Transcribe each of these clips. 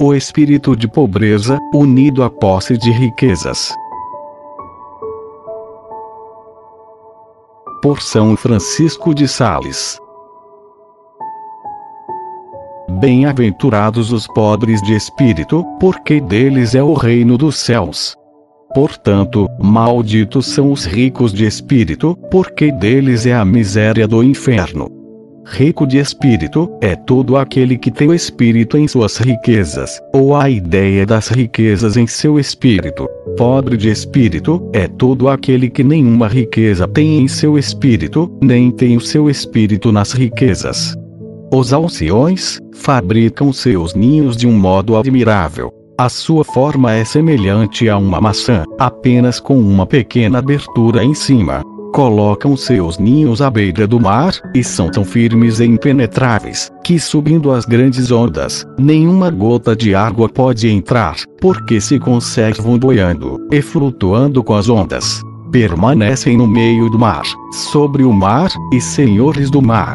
O espírito de pobreza, unido à posse de riquezas. Por São Francisco de Sales. Bem-aventurados os pobres de espírito, porque deles é o reino dos céus. Portanto, malditos são os ricos de espírito, porque deles é a miséria do inferno. Rico de espírito, é todo aquele que tem o espírito em suas riquezas, ou a ideia das riquezas em seu espírito. Pobre de espírito, é todo aquele que nenhuma riqueza tem em seu espírito, nem tem o seu espírito nas riquezas. Os alciões fabricam seus ninhos de um modo admirável. A sua forma é semelhante a uma maçã, apenas com uma pequena abertura em cima. Colocam seus ninhos à beira do mar, e são tão firmes e impenetráveis, que subindo as grandes ondas, nenhuma gota de água pode entrar, porque se conservam boiando e flutuando com as ondas. Permanecem no meio do mar, sobre o mar, e senhores do mar.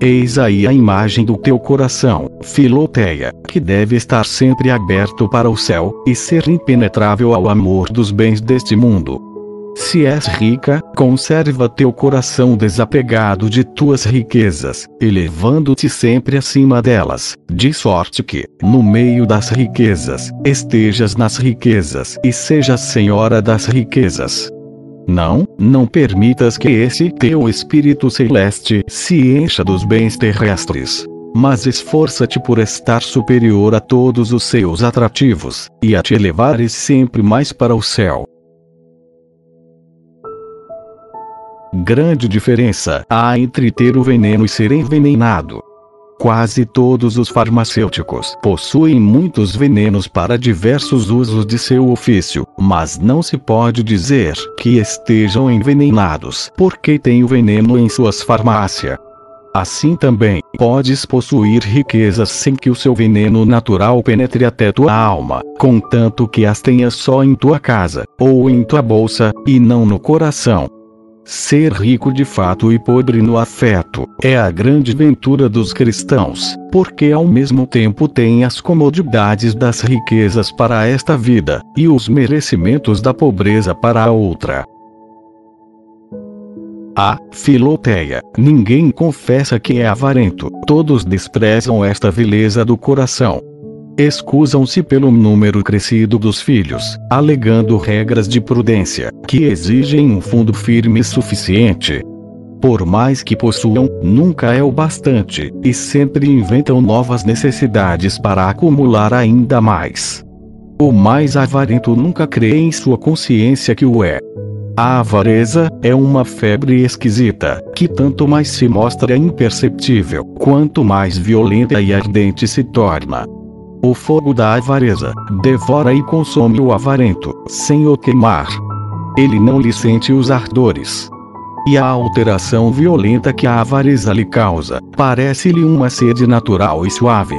Eis aí a imagem do teu coração, Filoteia, que deve estar sempre aberto para o céu, e ser impenetrável ao amor dos bens deste mundo. Se és rica, conserva teu coração desapegado de tuas riquezas, elevando-te sempre acima delas, de sorte que, no meio das riquezas, estejas nas riquezas e sejas senhora das riquezas. Não, não permitas que esse teu espírito celeste se encha dos bens terrestres. Mas esforça-te por estar superior a todos os seus atrativos, e a te elevares sempre mais para o céu. Grande diferença há entre ter o veneno e ser envenenado. Quase todos os farmacêuticos possuem muitos venenos para diversos usos de seu ofício, mas não se pode dizer que estejam envenenados porque têm o veneno em suas farmácias. Assim também, podes possuir riquezas sem que o seu veneno natural penetre até tua alma, contanto que as tenhas só em tua casa, ou em tua bolsa, e não no coração. Ser rico de fato e pobre no afeto é a grande ventura dos cristãos, porque ao mesmo tempo tem as comodidades das riquezas para esta vida e os merecimentos da pobreza para a outra. A Filoteia, ninguém confessa que é avarento, todos desprezam esta vileza do coração, excusam-se pelo número crescido dos filhos, alegando regras de prudência, que exigem um fundo firme suficiente. Por mais que possuam, nunca é o bastante, e sempre inventam novas necessidades para acumular ainda mais. O mais avarento nunca crê em sua consciência que o é. A avareza é uma febre esquisita, que tanto mais se mostra imperceptível, quanto mais violenta e ardente se torna. O fogo da avareza devora e consome o avarento, sem o queimar. Ele não lhe sente os ardores. E a alteração violenta que a avareza lhe causa, parece-lhe uma sede natural e suave.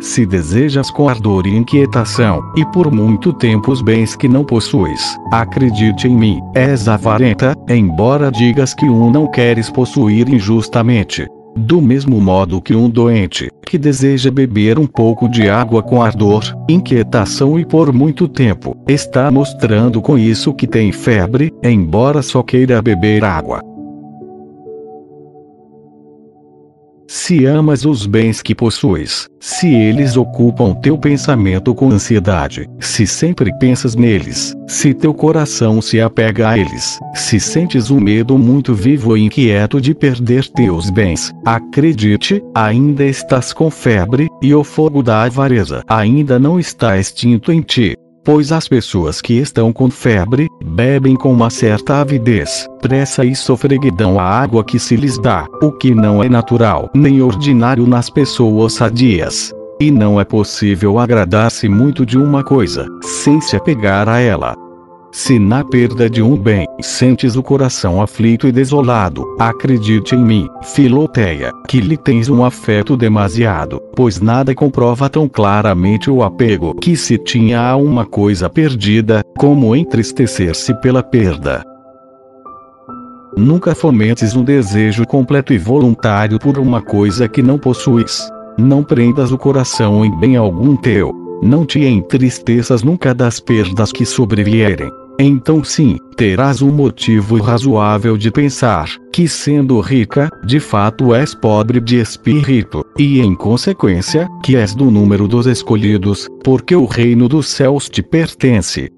Se desejas com ardor e inquietação, e por muito tempo os bens que não possuis, acredite em mim, és avarenta, embora digas que um não queres possuir injustamente, do mesmo modo que um doente, que deseja beber um pouco de água com ardor, inquietação e por muito tempo, está mostrando com isso que tem febre, embora só queira beber água. Se amas os bens que possuis, se eles ocupam teu pensamento com ansiedade, se sempre pensas neles, se teu coração se apega a eles, se sentes um medo muito vivo e inquieto de perder teus bens, acredite, ainda estás com febre, e o fogo da avareza ainda não está extinto em ti. Pois as pessoas que estão com febre, bebem com uma certa avidez, pressa e sofreguidão a água que se lhes dá, o que não é natural nem ordinário nas pessoas sadias. E não é possível agradar-se muito de uma coisa, sem se apegar a ela. Se na perda de um bem sentes o coração aflito e desolado, acredite em mim, Filoteia, que lhe tens um afeto demasiado, pois nada comprova tão claramente o apego que se tinha a uma coisa perdida, como entristecer-se pela perda. Nunca fomentes um desejo completo e voluntário por uma coisa que não possuis. Não prendas o coração em bem algum teu. Não te entristeças nunca das perdas que sobrevierem. Então sim, terás um motivo razoável de pensar que sendo rica, de fato és pobre de espírito, e em consequência, que és do número dos escolhidos, porque o reino dos céus te pertence.